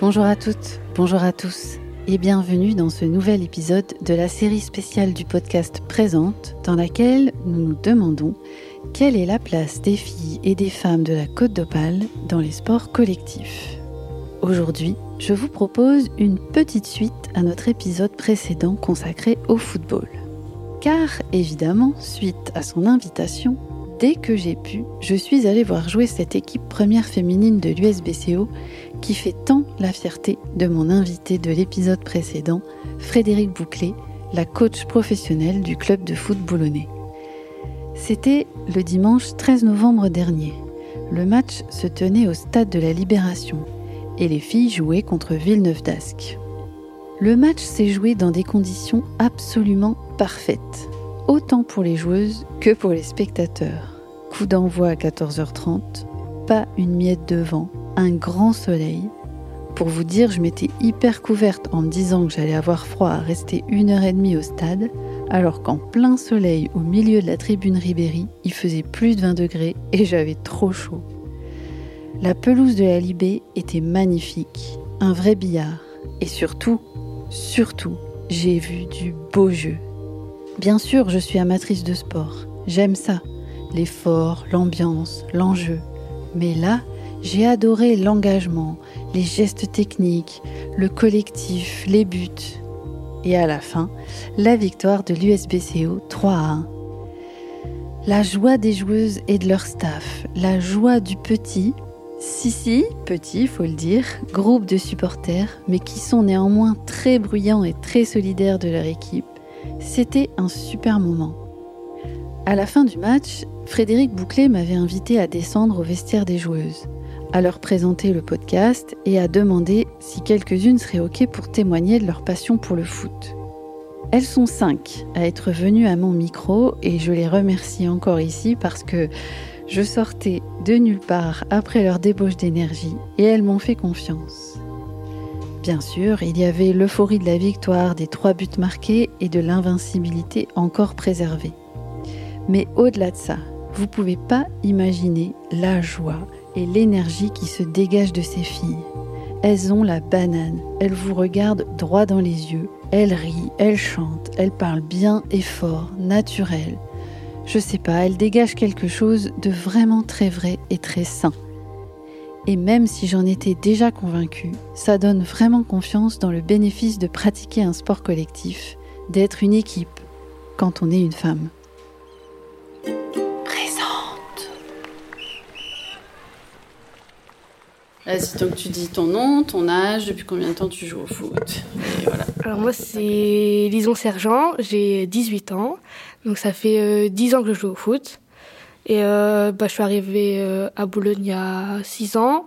Bonjour à toutes, bonjour à tous et bienvenue dans ce nouvel épisode de la série spéciale du podcast Présente dans laquelle nous nous demandons quelle est la place des filles et des femmes de la Côte d'Opale dans les sports collectifs. Aujourd'hui, je vous propose une petite suite à notre épisode précédent consacré au football. Car évidemment, suite à son invitation, dès que j'ai pu, je suis allée voir jouer cette équipe première féminine de l'USBCO qui fait tant la fierté de mon invité de l'épisode précédent, Frédéric Bouclé, la coach professionnelle du club de foot boulonnais. C'était le dimanche 13 novembre dernier. Le match se tenait au stade de la Libération et les filles jouaient contre Villeneuve d'Ascq. Le match s'est joué dans des conditions absolument parfaites, autant pour les joueuses que pour les spectateurs. Coup d'envoi à 14h30, pas une miette de vent, un grand soleil. Pour vous dire, je m'étais hyper couverte en me disant que j'allais avoir froid à rester une heure et demie au stade, alors qu'en plein soleil au milieu de la tribune Ribéry, il faisait plus de 20 degrés et j'avais trop chaud. La pelouse de la Libé était magnifique, un vrai billard. Et surtout, surtout, j'ai vu du beau jeu. Bien sûr, je suis amatrice de sport. J'aime ça. L'effort, l'ambiance, l'enjeu. Mais là, j'ai adoré l'engagement, les gestes techniques, le collectif, les buts. Et à la fin, la victoire de l'USBCO 3 à 1. La joie des joueuses et de leur staff, la joie du petit, si si, petit, faut le dire, groupe de supporters, mais qui sont néanmoins très bruyants et très solidaires de leur équipe, c'était un super moment. À la fin du match, Frédéric Bouclé m'avait invité à descendre au vestiaire des joueuses à leur présenter le podcast et à demander si quelques-unes seraient OK pour témoigner de leur passion pour le foot. Elles sont cinq à être venues à mon micro et je les remercie encore ici parce que je sortais de nulle part après leur débauche d'énergie et elles m'ont fait confiance. Bien sûr, il y avait l'euphorie de la victoire, des trois buts marqués et de l'invincibilité encore préservée. Mais au-delà de ça, vous pouvez pas imaginer la joie, et l'énergie qui se dégage de ces filles. Elles ont la banane, elles vous regardent droit dans les yeux, elles rient, elles chantent, elles parlent bien et fort, naturel. Je sais pas, elles dégagent quelque chose de vraiment très vrai et très sain. Et même si j'en étais déjà convaincue, ça donne vraiment confiance dans le bénéfice de pratiquer un sport collectif, d'être une équipe quand on est une femme. Vas-y, donc tu dis ton nom, ton âge, depuis combien de temps tu joues au foot? Alors moi c'est Lison Sergent, j'ai 18 ans, donc ça fait 10 euh, ans que je joue au foot. Et euh, bah, je suis arrivée euh, à Boulogne il y a 6 ans.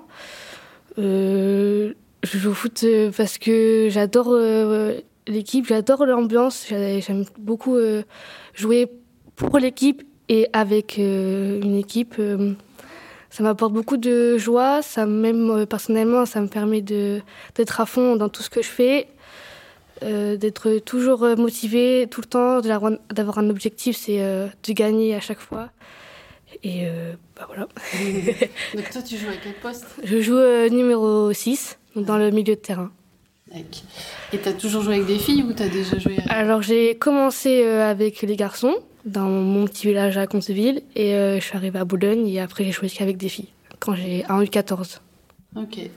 je joue au foot parce que j'adore l'équipe, j'adore l'ambiance, j'aime beaucoup jouer pour l'équipe et avec une équipe ça m'apporte beaucoup de joie. Ça, même euh, personnellement, ça me permet d'être à fond dans tout ce que je fais, euh, d'être toujours euh, motivé tout le temps, d'avoir un objectif, c'est de gagner à chaque fois. Et bah voilà. donc toi, tu joues à quel poste? Je joue numéro 6, dans le milieu de terrain. Et tu as toujours joué avec des filles ou tu as déjà joué avec... Alors j'ai commencé avec les garçons dans mon petit village à Conteville et euh, je suis arrivée à Boulogne et après j'ai joué qu'avec des filles quand j'ai un U14. Ok.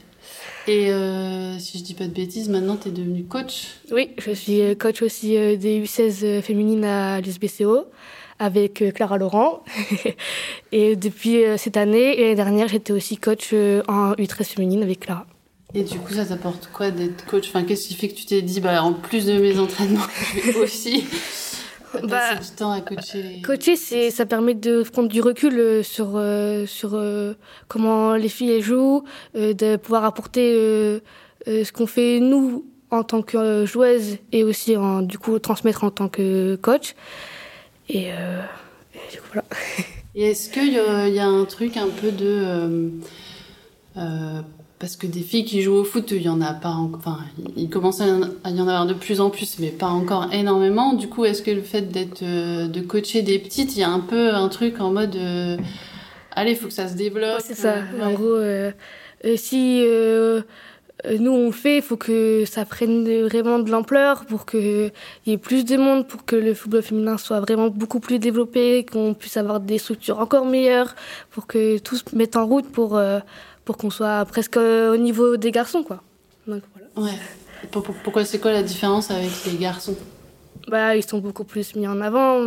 Et euh, si je dis pas de bêtises, maintenant tu es devenue coach Oui, je suis euh, coach aussi des U16 féminines à l'USBCO avec Clara Laurent. et depuis cette année et l'année dernière, j'étais aussi coach en U13 féminine avec Clara. Et du coup, ça t'apporte quoi d'être coach? Enfin, Qu'est-ce qui fait que tu t'es dit, bah, en plus de mes entraînements, je vais aussi bah, du temps à coacher. Coacher, c'est, ça permet de prendre du recul euh, sur, euh, sur euh, comment les filles jouent, de pouvoir apporter ce qu'on fait nous en tant que joueuse et aussi en, du coup transmettre en tant que coach. Et, du coup, voilà. Et est-ce qu'il y, y, a un truc un peu de parce que des filles qui jouent au foot, il y en a pas, enfin, il commence à y en avoir de plus en plus, mais pas encore énormément. Du coup, est-ce que le fait d'être, euh, de coacher des petites, il y a un peu un truc en mode, euh, allez, faut que ça se développe. c'est ça. En gros, euh, si euh, nous on fait, il faut que ça prenne vraiment de l'ampleur pour qu'il y ait plus de monde, pour que le football féminin soit vraiment beaucoup plus développé, qu'on puisse avoir des structures encore meilleures, pour que tout se mette en route pour, pour qu'on soit presque au niveau des garçons. Quoi. Donc, voilà. Ouais. Pourquoi c'est quoi la différence avec les garçons? Bah, ils sont beaucoup plus mis en avant.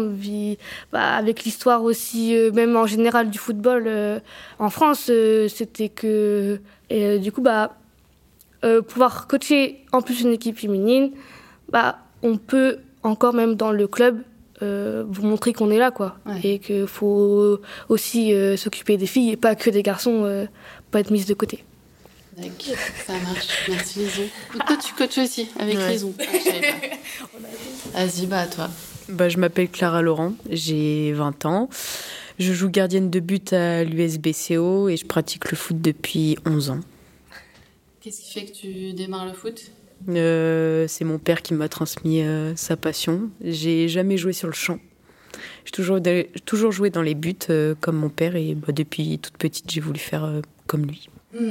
Bah, avec l'histoire aussi, euh, même en général du football en France, c'était que. Et du coup, bah, euh, pouvoir coacher en plus une équipe féminine, bah, on peut encore même dans le club euh, vous montrer qu'on est là, quoi. Et qu'il faut aussi euh, s'occuper des filles et pas que des garçons, pas être mises de côté. D'accord, ça marche. Merci Lison. Toi, tu coaches aussi avec ouais. Lison. Ah, Vas-y, bah à toi. Bah, je m'appelle Clara Laurent, j'ai 20 ans. Je joue gardienne de but à l'USBCO et je pratique le foot depuis 11 ans. Qu'est-ce qui fait que tu démarres le foot? Euh, C'est mon père qui m'a transmis euh, sa passion. J'ai jamais joué sur le champ. J'ai toujours, toujours joué dans les buts euh, comme mon père et bah, depuis toute petite j'ai voulu faire comme lui. Mmh.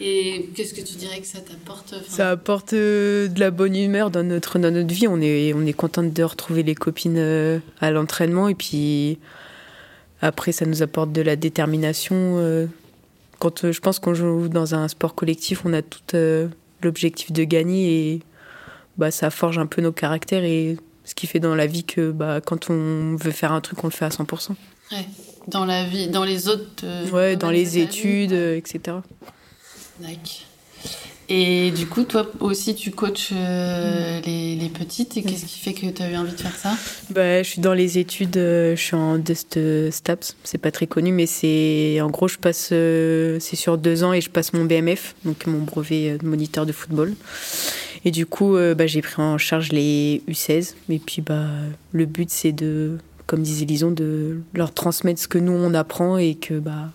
Et qu'est-ce que tu dirais que ça t'apporte Ça apporte de la bonne humeur dans notre, dans notre vie. On est, on est contente de retrouver les copines à l'entraînement et puis après ça nous apporte de la détermination quand euh, je pense qu'on joue dans un sport collectif, on a tout euh, l'objectif de gagner et bah, ça forge un peu nos caractères et ce qui fait dans la vie que bah, quand on veut faire un truc, on le fait à 100%. Ouais. Dans la vie, dans les autres. Euh, ouais, dans les études, etc. D'accord. Et du coup, toi aussi, tu coaches euh, les, les, petites. Et qu'est-ce qui fait que tu as eu envie de faire ça? Bah, Je suis dans les études, euh, je suis en Dust Staps. C'est pas très connu, mais c'est en gros, je passe, euh, c'est sur deux ans et je passe mon BMF, donc mon brevet de moniteur de football. Et du coup, bah, j'ai pris en charge les U16. Et puis, bah, le but, c'est de, comme disait Lison, de leur transmettre ce que nous, on apprend et que bah,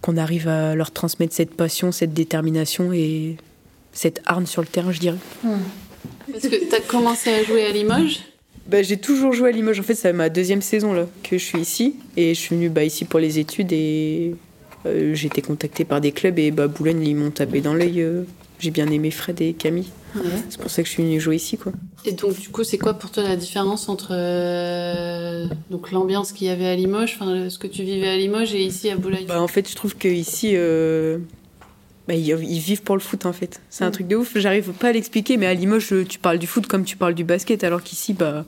qu'on arrive à leur transmettre cette passion, cette détermination et cette harne sur le terrain, je dirais. Parce que tu as commencé à jouer à Limoges? Bah, J'ai toujours joué à Limoges. En fait, c'est ma deuxième saison là, que je suis ici. Et je suis venue bah, ici pour les études et euh, j'ai été contactée par des clubs et bah, Boulogne, ils m'ont tapé dans l'œil. Euh, j'ai bien aimé Fred et Camille. C'est pour ça que je suis venue jouer ici. Quoi. Et donc, du coup, c'est quoi pour toi la différence entre euh, donc l'ambiance qu'il y avait à Limoges, enfin, ce que tu vivais à Limoges et ici à Boulogne bah, En fait, je trouve qu'ici, euh, bah, ils, vivent pour le foot, en fait. C'est un truc de ouf. J'arrive pas à l'expliquer, mais à Limoges, tu parles du foot comme tu parles du basket, alors qu'ici, bah,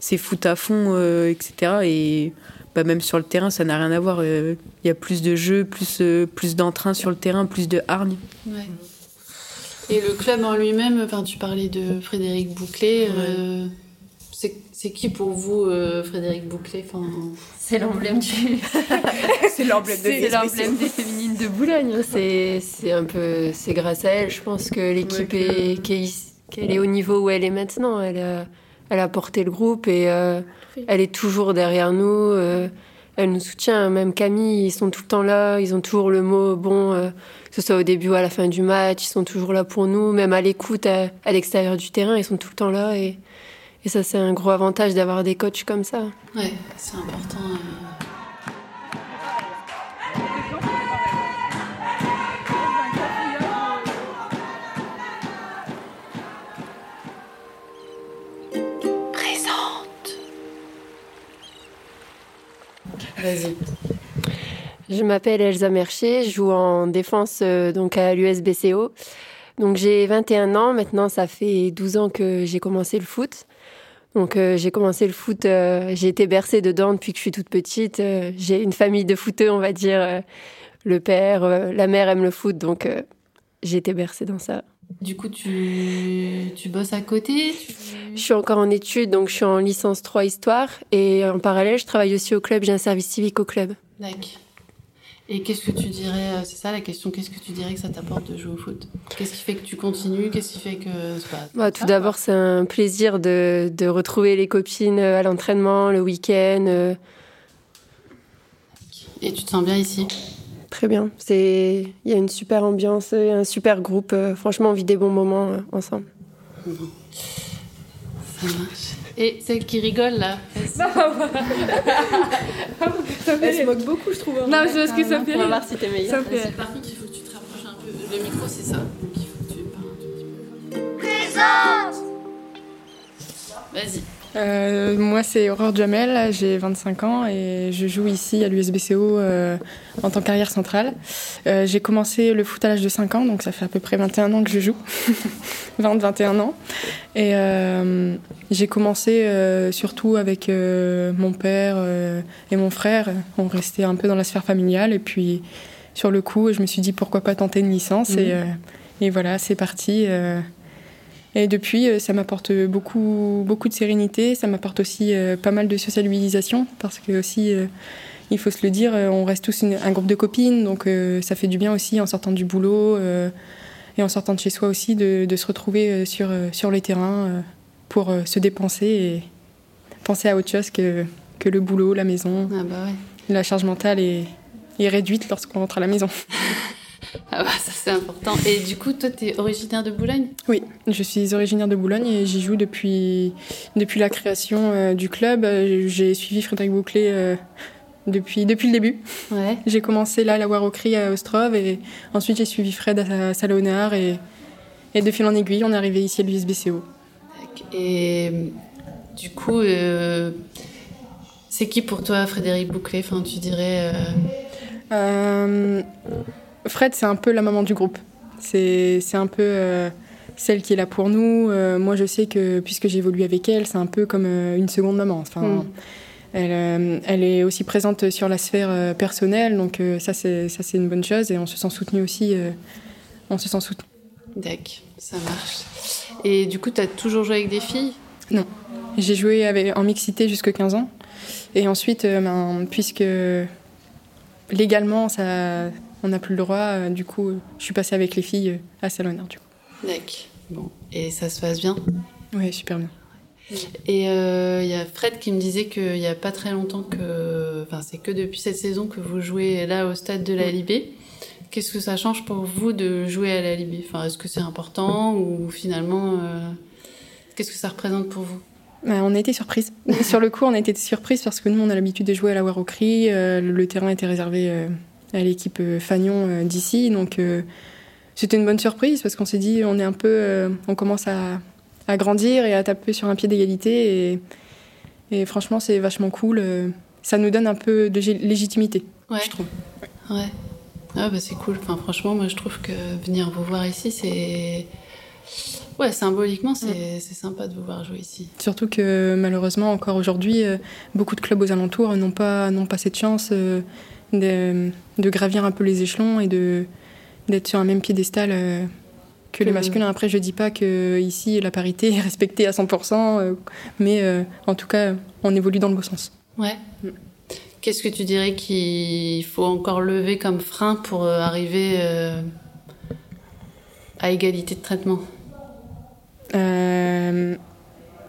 c'est foot à fond, euh, etc. Et bah, même sur le terrain, ça n'a rien à voir. Il y a plus de jeux, plus, plus d'entrain sur le terrain, plus de hargne. Ouais. Et le club en lui-même, enfin, tu parlais de Frédéric Bouclé. Euh, c'est qui pour vous, euh, Frédéric Bouclé enfin... C'est l'emblème du. c'est l'emblème des féminines de Boulogne. C'est un peu. C'est grâce à elle, je pense que l'équipe est qu'elle est au niveau où elle est maintenant. Elle a, elle a porté le groupe et euh, elle est toujours derrière nous. Elle nous soutient. Même Camille, ils sont tout le temps là. Ils ont toujours le mot bon que ce soit au début ou à la fin du match, ils sont toujours là pour nous, même à l'écoute, à, l'extérieur du terrain, ils sont tout le temps là. Et, et ça, c'est un gros avantage d'avoir des coachs comme ça. Ouais, c'est important. Euh. Je m'appelle Elsa Mercier, je joue en défense euh, donc à l'USBCO. Donc j'ai 21 ans, maintenant ça fait 12 ans que j'ai commencé le foot. Donc euh, j'ai commencé le foot, euh, j'ai été bercée dedans depuis que je suis toute petite. j'ai une famille de footeux, on va dire. le père, la mère aime le foot, donc j'ai été bercée dans ça. Du coup, tu, tu bosses à côté Je suis encore en études, donc je suis en licence 3 histoire. Et en parallèle, je travaille aussi au club, j'ai un service civique au club. D'accord. Et qu'est-ce que tu dirais, euh, c'est ça la question, qu'est-ce que tu dirais que ça t'apporte de jouer au foot? Qu'est-ce qui fait que tu continues? Qu'est-ce qui fait que... Bah, tout d'abord, c'est un plaisir de, de, retrouver les copines euh, à l'entraînement, le week-end. Euh. Et tu te sens bien ici? Très bien. Il y a une super ambiance, un super groupe. Franchement, on vit des bons moments ensemble. Ça marche. Et celle qui rigole là Elle se moque beaucoup, je trouve. Hein. Non, je pense que ça fait On va voir si t'es meilleure. Par contre, il faut que tu travailles Le micro, c'est ça. Donc il faut que tu parles un tout petit peu. Présence Vas-y. Euh, moi, c'est Aurore Jamel, j'ai 25 ans et je joue ici à l'USBCO euh, en tant qu'arrière centrale. Euh, j'ai commencé le foot à l'âge de 5 ans, donc ça fait à peu près 21 ans que je joue. 20-21 ans. Et j'ai commencé surtout avec mon père et mon frère. On restait un peu dans la sphère familiale et puis sur le coup, je me suis dit pourquoi pas tenter une licence et, mhm. et, voilà, c'est parti. Et depuis, euh, ça m'apporte beaucoup, beaucoup de sérénité. Ça m'apporte aussi euh, pas mal de socialisation parce que aussi, euh, il faut se le dire, on reste tous un groupe de copines, donc ça fait du bien aussi en sortant du boulot et en sortant de chez soi aussi de, se retrouver sur, sur les terrains pour se dépenser et penser à autre chose que, que le boulot, la maison. Ah bah ouais. La charge mentale est, est réduite lorsqu'on rentre à la maison. Ah bah ça c'est important. Et du coup, toi, tu es originaire de Boulogne? Oui, je suis originaire de Boulogne et j'y joue depuis, depuis la création euh, du club. Euh, j'ai suivi Frédéric Bouclé euh, depuis, depuis le début. Ouais. J'ai commencé là à la Warocry à Ostrov et ensuite j'ai suivi Fred à Salonard et, et de fil en aiguille, on est arrivé ici à l'USBCO. Et du coup, c'est qui pour toi Frédéric Bouclé? Enfin, Tu dirais. Fred, c'est un peu la maman du groupe. C'est un peu euh, celle qui est là pour nous. Euh, moi, je sais que puisque j'évolue avec elle, c'est un peu comme euh, une seconde maman. Enfin, hmm. elle, elle, est aussi présente sur la sphère personnelle, donc ça, c'est une bonne chose et on se sent soutenu aussi. on se sent soutenu. D'accord, ça marche. Et du coup, tu as toujours joué avec des filles? Non. J'ai joué avec, en mixité jusqu'à 15 ans. Et ensuite, ben, puisque légalement, ça, on n'a plus le droit. Euh, du coup, je suis passée avec les filles euh, à Salonard. Du coup. D'accord. Bon. Et ça se passe bien? Oui, super bien. Et il euh, y a Fred qui me disait qu'il n'y a pas très longtemps que. Enfin, c'est que depuis cette saison que vous jouez là au stade de la Libé. Qu'est-ce que ça change pour vous de jouer à la Libé? Enfin, Est-ce que c'est important ou finalement. Qu'est-ce que ça représente pour vous? Bah, on a été surprise. Sur le coup, on a été surprise parce que nous, on a l'habitude de jouer à la Warocry. le terrain était réservé à l'équipe euh, Fagnon euh, d'ici. Donc euh, c'était une bonne surprise parce qu'on s'est dit on est un peu, on commence à, grandir et à taper sur un pied d'égalité et, franchement c'est vachement cool. Ça nous donne un peu de légitimité, je trouve. Ouais. Ah bah c'est cool. Enfin franchement moi je trouve que venir vous voir ici c'est Ouais, symboliquement, c'est sympa de vous voir jouer ici. Surtout que malheureusement, encore aujourd'hui, beaucoup de clubs aux alentours n'ont pas, pas cette chance de, gravir un peu les échelons et de d'être sur un même piédestal euh, que les masculins. Après, je dis pas que ici la parité est respectée à 100%, euh, mais euh, en tout cas, on évolue dans le bon sens. Ouais. Mm. Qu'est-ce que tu dirais qu'il faut encore lever comme frein pour arriver à égalité de traitement?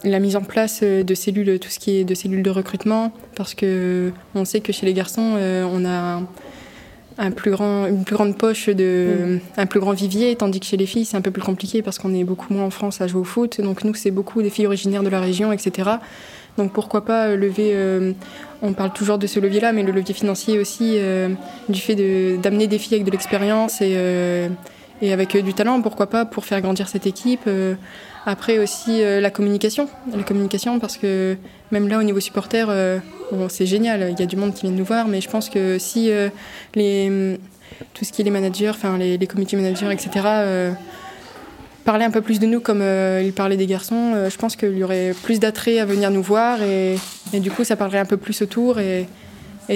La mise en place euh, de cellules, tout ce qui est de cellules de recrutement, parce que on sait que chez les garçons, euh, on a un plus grand, une plus grande poche, de, mm. un plus grand vivier, tandis que chez les filles, c'est un peu plus compliqué parce qu'on est beaucoup moins en France à jouer au foot. Donc nous, c'est beaucoup des filles originaires de la région, etc. Donc pourquoi pas lever, euh, on parle toujours de ce levier-là, mais le levier financier aussi, du fait d'amener des filles avec de l'expérience et, et avec du talent, pourquoi pas, pour faire grandir cette équipe. Après aussi euh, la communication, la communication parce que même là au niveau supporter, euh, c'est génial, il y a du monde qui vient nous voir, mais je pense que si euh, les, tout ce qui est les managers, enfin les, les community managers, etc. parlaient un peu plus de nous comme ils parlaient des garçons, je pense qu'il y aurait plus d'attrait à venir nous voir et, du coup ça parlerait un peu plus autour et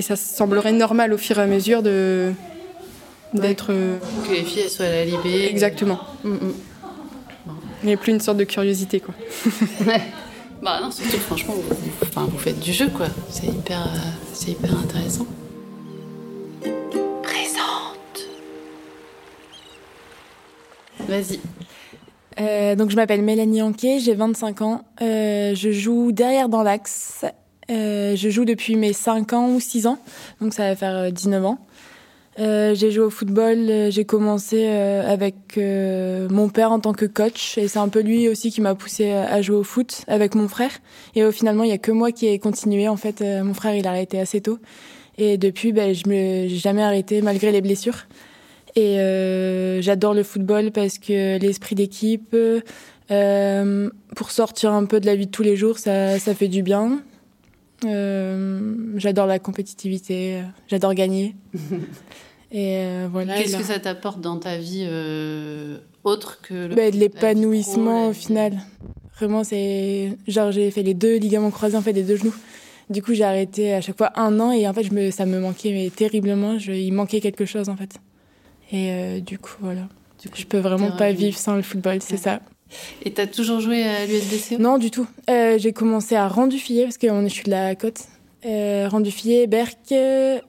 ça semblerait normal au fur et à mesure de d'être que les filles soient à la libé. Exactement. Mm, mm. Il n'y a plus une sorte de curiosité, quoi. ouais. Bah non, surtout, franchement, vous, enfin, vous faites du jeu, quoi. C'est hyper, euh, c'est hyper intéressant. Présente. Vas-y. Euh, donc je m'appelle Mélanie Anquet, j'ai 25 ans. Euh, je joue derrière dans l'axe. je joue depuis mes 5 ans ou 6 ans, donc ça va faire 19 ans. Euh, j'ai joué au football, euh, j'ai commencé euh, avec mon père en tant que coach et c'est un peu lui aussi qui m'a poussé à jouer au foot avec mon frère. Et finalement, il y a que moi qui ai continué. En fait, mon frère, il a arrêté assez tôt. Et depuis, ben, je me jamais arrêté malgré les blessures. Et j'adore le football parce que l'esprit d'équipe, pour sortir un peu de la vie de tous les jours, ça fait du bien. J'adore la compétitivité, j'adore gagner. Et voilà. Qu'est-ce que ça t'apporte dans ta vie autre que le bah, De l'épanouissement au final. Vraiment, c'est. Genre, j'ai fait les deux ligaments croisés en fait des deux genoux. Du coup, j'ai arrêté à chaque fois un an et en fait, je me... ça me manquait mais terriblement. Je... Il manquait quelque chose en fait. Et euh, du coup, voilà. Du coup, je peux vraiment pas vivre sans le football, c'est ça. Et t'as toujours joué à l'USBC Non, du tout. Euh, j'ai commencé à Rendu-Fillet parce que je suis de la côte. Euh, Rendu-Fillet, Berck,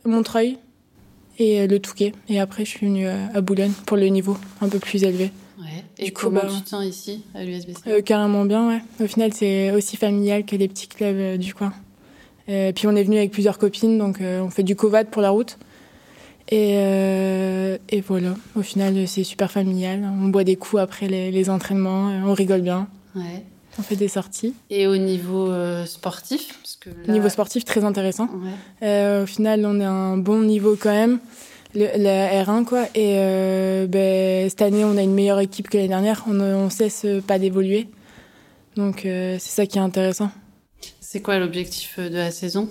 Montreuil et le Touquet. Et après, je suis venue à Boulogne pour le niveau un peu plus élevé. Et comment bah, tu ici, à l'USBC euh, Carrément bien, ouais. Au final, c'est aussi familial que les petits clubs euh, du coin. Euh, puis on est venu avec plusieurs copines, donc on fait du covad pour la route. Et, et voilà, au final, c'est super familial. On boit des coups après les, entraînements, on rigole bien. Ouais. On fait des sorties. Et au niveau sportif parce que Niveau sportif, très intéressant. au final, on est à un bon niveau quand même la R1 quoi. Et euh, ben, cette année, on a une meilleure équipe que l'année dernière. On, on cesse pas d'évoluer. Donc euh, c'est ça qui est intéressant. C'est quoi l'objectif de la saison?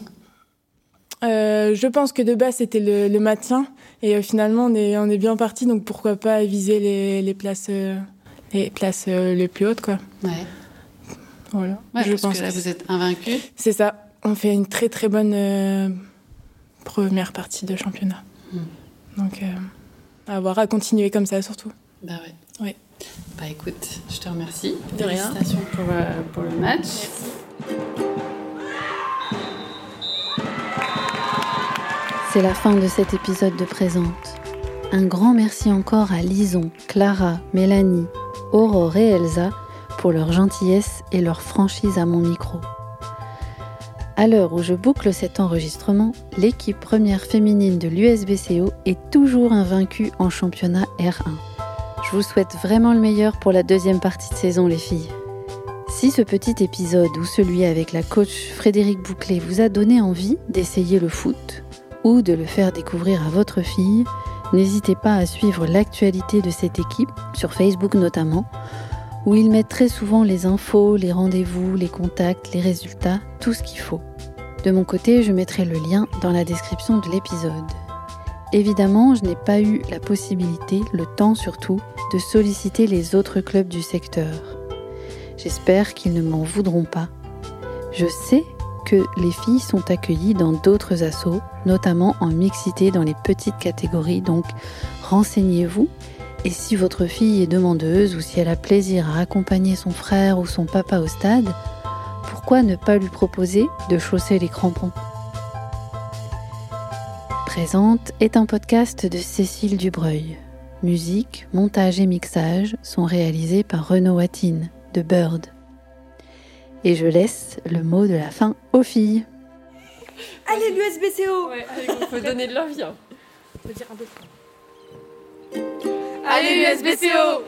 Euh, Je pense que de base c'était le, le, maintien et finalement on est, on est bien parti. Donc pourquoi pas viser les, les places les places les plus hautes quoi. Ouais. Voilà. je pense que là vous êtes invaincu. C'est ça. On fait une très très bonne première partie de championnat. Hmm. Donc, euh, à voir, à continuer comme ça surtout. Bah ouais. Oui. Bah écoute, je te remercie. De rien. Félicitations pour, euh, pour le match. C'est la fin de cet épisode de Présente. Un grand merci encore à Lison, Clara, Mélanie, Aurore et Elsa pour leur gentillesse et leur franchise à mon micro. À l'heure où je boucle cet enregistrement, l'équipe première féminine de l'USBCO est toujours invaincue en championnat R1. Je vous souhaite vraiment le meilleur pour la deuxième partie de saison les filles. Si ce petit épisode ou celui avec la coach Frédéric Bouclet vous a donné envie d'essayer le foot ou de le faire découvrir à votre fille, n'hésitez pas à suivre l'actualité de cette équipe, sur Facebook notamment, où ils mettent très souvent les infos, les rendez-vous, les contacts, les résultats, tout ce qu'il faut. De mon côté, je mettrai le lien dans la description de l'épisode. Évidemment, je n'ai pas eu la possibilité, le temps surtout, de solliciter les autres clubs du secteur. J'espère qu'ils ne m'en voudront pas. Je sais que les filles sont accueillies dans d'autres assos, notamment en mixité dans les petites catégories, donc renseignez-vous et si votre fille est demandeuse ou si elle a plaisir à accompagner son frère ou son papa au stade, pourquoi ne pas lui proposer de chausser les crampons? Présente est un podcast de Cécile Dubreuil. Musique, montage et mixage sont réalisés par Renaud Watine de Bird. Et je laisse le mot de la fin aux filles. Allez, l'USBCO Ouais, il faut donner de l'envie. Hein. On peut dire un peu. Allez l'USBCO